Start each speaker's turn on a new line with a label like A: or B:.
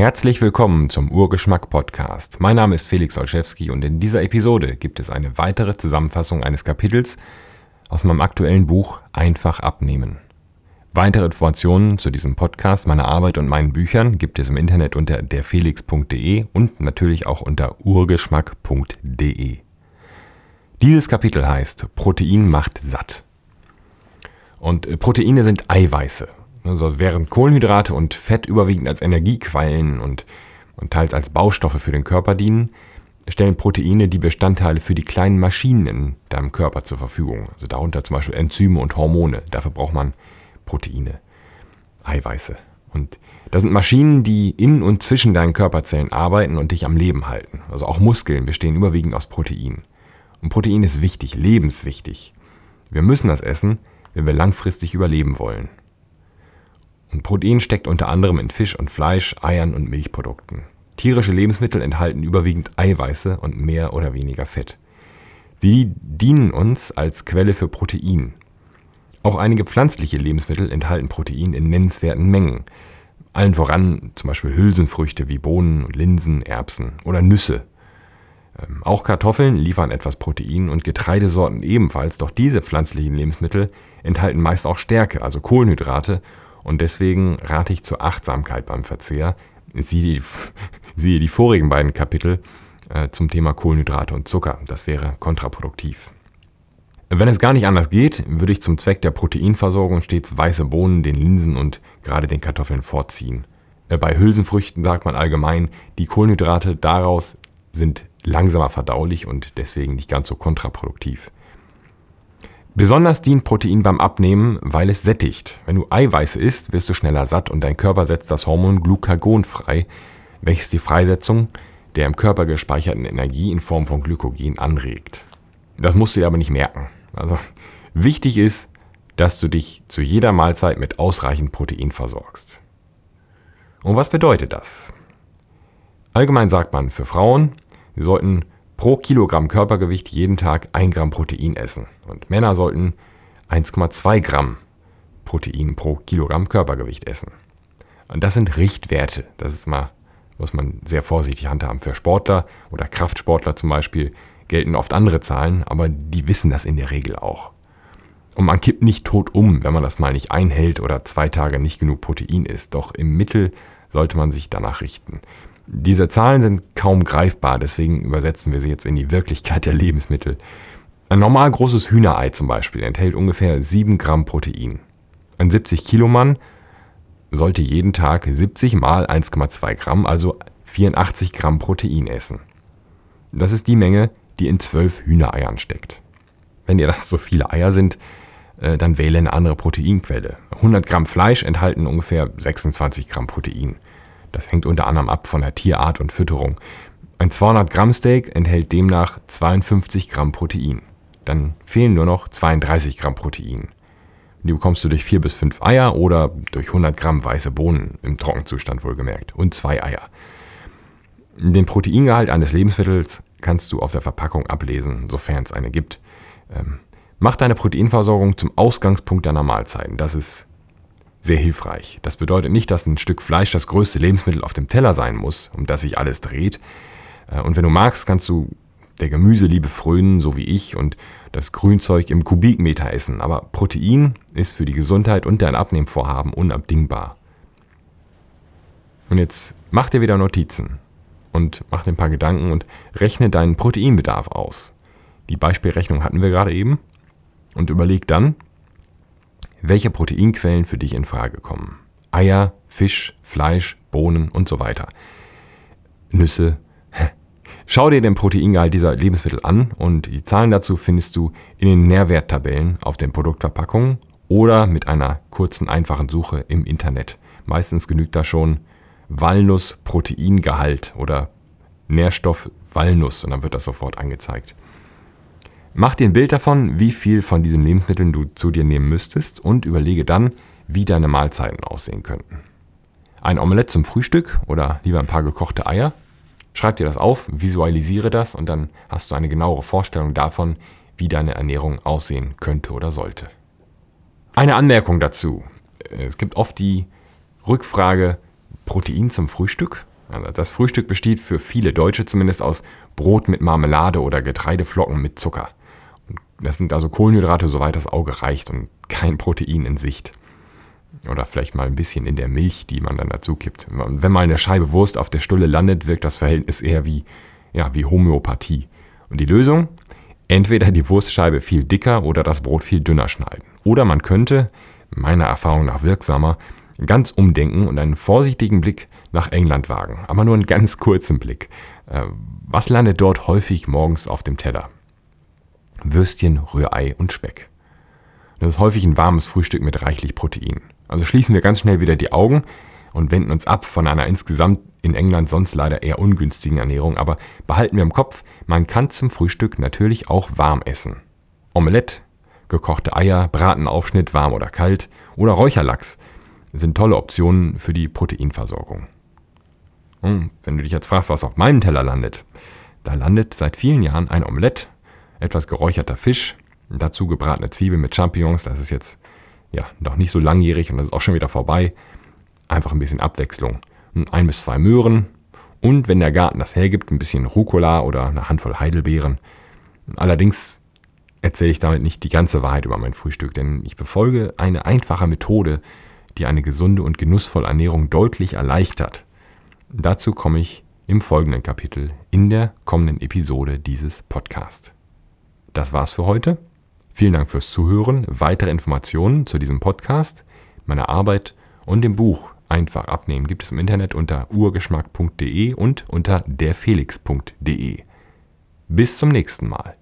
A: Herzlich willkommen zum Urgeschmack Podcast. Mein Name ist Felix Olszewski und in dieser Episode gibt es eine weitere Zusammenfassung eines Kapitels aus meinem aktuellen Buch Einfach abnehmen. Weitere Informationen zu diesem Podcast, meiner Arbeit und meinen Büchern gibt es im Internet unter derfelix.de und natürlich auch unter urgeschmack.de. Dieses Kapitel heißt Protein macht satt. Und äh, Proteine sind Eiweiße also während Kohlenhydrate und Fett überwiegend als Energiequellen und, und teils als Baustoffe für den Körper dienen, stellen Proteine die Bestandteile für die kleinen Maschinen in deinem Körper zur Verfügung. Also darunter zum Beispiel Enzyme und Hormone. Dafür braucht man Proteine, Eiweiße. Und das sind Maschinen, die in und zwischen deinen Körperzellen arbeiten und dich am Leben halten. Also auch Muskeln bestehen überwiegend aus Protein. Und Protein ist wichtig, lebenswichtig. Wir müssen das essen, wenn wir langfristig überleben wollen. Und Protein steckt unter anderem in Fisch und Fleisch, Eiern und Milchprodukten. Tierische Lebensmittel enthalten überwiegend Eiweiße und mehr oder weniger Fett. Sie dienen uns als Quelle für Protein. Auch einige pflanzliche Lebensmittel enthalten Protein in nennenswerten Mengen. Allen voran zum Beispiel Hülsenfrüchte wie Bohnen, Linsen, Erbsen oder Nüsse. Ähm, auch Kartoffeln liefern etwas Protein und Getreidesorten ebenfalls, doch diese pflanzlichen Lebensmittel enthalten meist auch Stärke, also Kohlenhydrate und deswegen rate ich zur Achtsamkeit beim Verzehr. Siehe die, siehe die vorigen beiden Kapitel äh, zum Thema Kohlenhydrate und Zucker. Das wäre kontraproduktiv. Wenn es gar nicht anders geht, würde ich zum Zweck der Proteinversorgung stets weiße Bohnen, den Linsen und gerade den Kartoffeln vorziehen. Äh, bei Hülsenfrüchten sagt man allgemein, die Kohlenhydrate daraus sind langsamer verdaulich und deswegen nicht ganz so kontraproduktiv. Besonders dient Protein beim Abnehmen, weil es sättigt. Wenn du Eiweiße isst, wirst du schneller satt und dein Körper setzt das Hormon Glucagon frei, welches die Freisetzung der im Körper gespeicherten Energie in Form von Glykogen anregt. Das musst du dir aber nicht merken. Also wichtig ist, dass du dich zu jeder Mahlzeit mit ausreichend Protein versorgst. Und was bedeutet das? Allgemein sagt man für Frauen, sie sollten pro Kilogramm Körpergewicht jeden Tag 1 Gramm Protein essen. Und Männer sollten 1,2 Gramm Protein pro Kilogramm Körpergewicht essen. Und das sind Richtwerte. Das ist mal, muss man sehr vorsichtig handhaben. Für Sportler oder Kraftsportler zum Beispiel gelten oft andere Zahlen, aber die wissen das in der Regel auch. Und man kippt nicht tot um, wenn man das mal nicht einhält oder zwei Tage nicht genug Protein isst. Doch im Mittel sollte man sich danach richten. Diese Zahlen sind kaum greifbar, deswegen übersetzen wir sie jetzt in die Wirklichkeit der Lebensmittel. Ein normal großes Hühnerei zum Beispiel enthält ungefähr 7 Gramm Protein. Ein 70 Kilo Mann sollte jeden Tag 70 mal 1,2 Gramm, also 84 Gramm Protein essen. Das ist die Menge, die in 12 Hühnereiern steckt. Wenn dir das so viele Eier sind, äh, dann wähle eine andere Proteinquelle. 100 Gramm Fleisch enthalten ungefähr 26 Gramm Protein. Das hängt unter anderem ab von der Tierart und Fütterung. Ein 200 Gramm Steak enthält demnach 52 Gramm Protein. Dann fehlen nur noch 32 Gramm Protein. Die bekommst du durch 4 bis 5 Eier oder durch 100 Gramm weiße Bohnen, im Trockenzustand wohlgemerkt, und 2 Eier. Den Proteingehalt eines Lebensmittels kannst du auf der Verpackung ablesen, sofern es eine gibt. Ähm, mach deine Proteinversorgung zum Ausgangspunkt deiner Mahlzeiten. Das ist sehr hilfreich. Das bedeutet nicht, dass ein Stück Fleisch das größte Lebensmittel auf dem Teller sein muss, um das sich alles dreht. Äh, und wenn du magst, kannst du der Gemüseliebe frönen, so wie ich, und das Grünzeug im Kubikmeter essen. Aber Protein ist für die Gesundheit und dein Abnehmvorhaben unabdingbar. Und jetzt mach dir wieder Notizen und mach dir ein paar Gedanken und rechne deinen Proteinbedarf aus. Die Beispielrechnung hatten wir gerade eben. Und überleg dann, welche Proteinquellen für dich in Frage kommen. Eier, Fisch, Fleisch, Bohnen und so weiter. Nüsse. Schau dir den Proteingehalt dieser Lebensmittel an und die Zahlen dazu findest du in den Nährwerttabellen auf den Produktverpackungen oder mit einer kurzen, einfachen Suche im Internet. Meistens genügt da schon Walnuss Proteingehalt oder Nährstoff Walnuss und dann wird das sofort angezeigt. Mach dir ein Bild davon, wie viel von diesen Lebensmitteln du zu dir nehmen müsstest und überlege dann, wie deine Mahlzeiten aussehen könnten. Ein Omelett zum Frühstück oder lieber ein paar gekochte Eier? Schreib dir das auf, visualisiere das und dann hast du eine genauere Vorstellung davon, wie deine Ernährung aussehen könnte oder sollte. Eine Anmerkung dazu. Es gibt oft die Rückfrage, Protein zum Frühstück? Also das Frühstück besteht für viele Deutsche zumindest aus Brot mit Marmelade oder Getreideflocken mit Zucker. Das sind also Kohlenhydrate, soweit das Auge reicht und kein Protein in Sicht. Oder vielleicht mal ein bisschen in der Milch, die man dann dazu kippt. Wenn mal eine Scheibe Wurst auf der Stulle landet, wirkt das Verhältnis eher wie, ja, wie Homöopathie. Und die Lösung? Entweder die Wurstscheibe viel dicker oder das Brot viel dünner schneiden. Oder man könnte, meiner Erfahrung nach wirksamer, ganz umdenken und einen vorsichtigen Blick nach England wagen. Aber nur einen ganz kurzen Blick. Äh, was landet dort häufig morgens auf dem Teller? Würstchen, Rührei und Speck. Das ist häufig ein warmes Frühstück mit reichlich Protein. Also schließen wir ganz schnell wieder die Augen und wenden uns ab von einer insgesamt in England sonst leider eher ungünstigen Ernährung, aber behalten wir im Kopf, man kann zum Frühstück natürlich auch warm essen. Omelette, gekochte Eier, Bratenaufschnitt, warm oder kalt, oder Räucherlachs sind tolle Optionen für die Proteinversorgung. Und wenn du dich jetzt fragst, was auf meinem Teller landet, da landet seit vielen Jahren ein Omelett, etwas geräucherter Fisch, dazu gebratene Zwiebel mit Champignons, das ist jetzt ja noch nicht so langjährig und das ist auch schon wieder vorbei. Einfach ein bisschen Abwechslung. Ein bis zwei Möhren und wenn der Garten das hergibt, ein bisschen Rucola oder eine Handvoll Heidelbeeren. Allerdings erzähle ich damit nicht die ganze Wahrheit über mein Frühstück, denn ich befolge eine einfache Methode, die eine gesunde und genussvolle Ernährung deutlich erleichtert. Dazu komme ich im folgenden Kapitel in der kommenden Episode dieses Podcasts. Das war's für heute. Vielen Dank fürs Zuhören. Weitere Informationen zu diesem Podcast, meiner Arbeit und dem Buch Einfach abnehmen gibt es im Internet unter urgeschmack.de und unter derfelix.de. Bis zum nächsten Mal.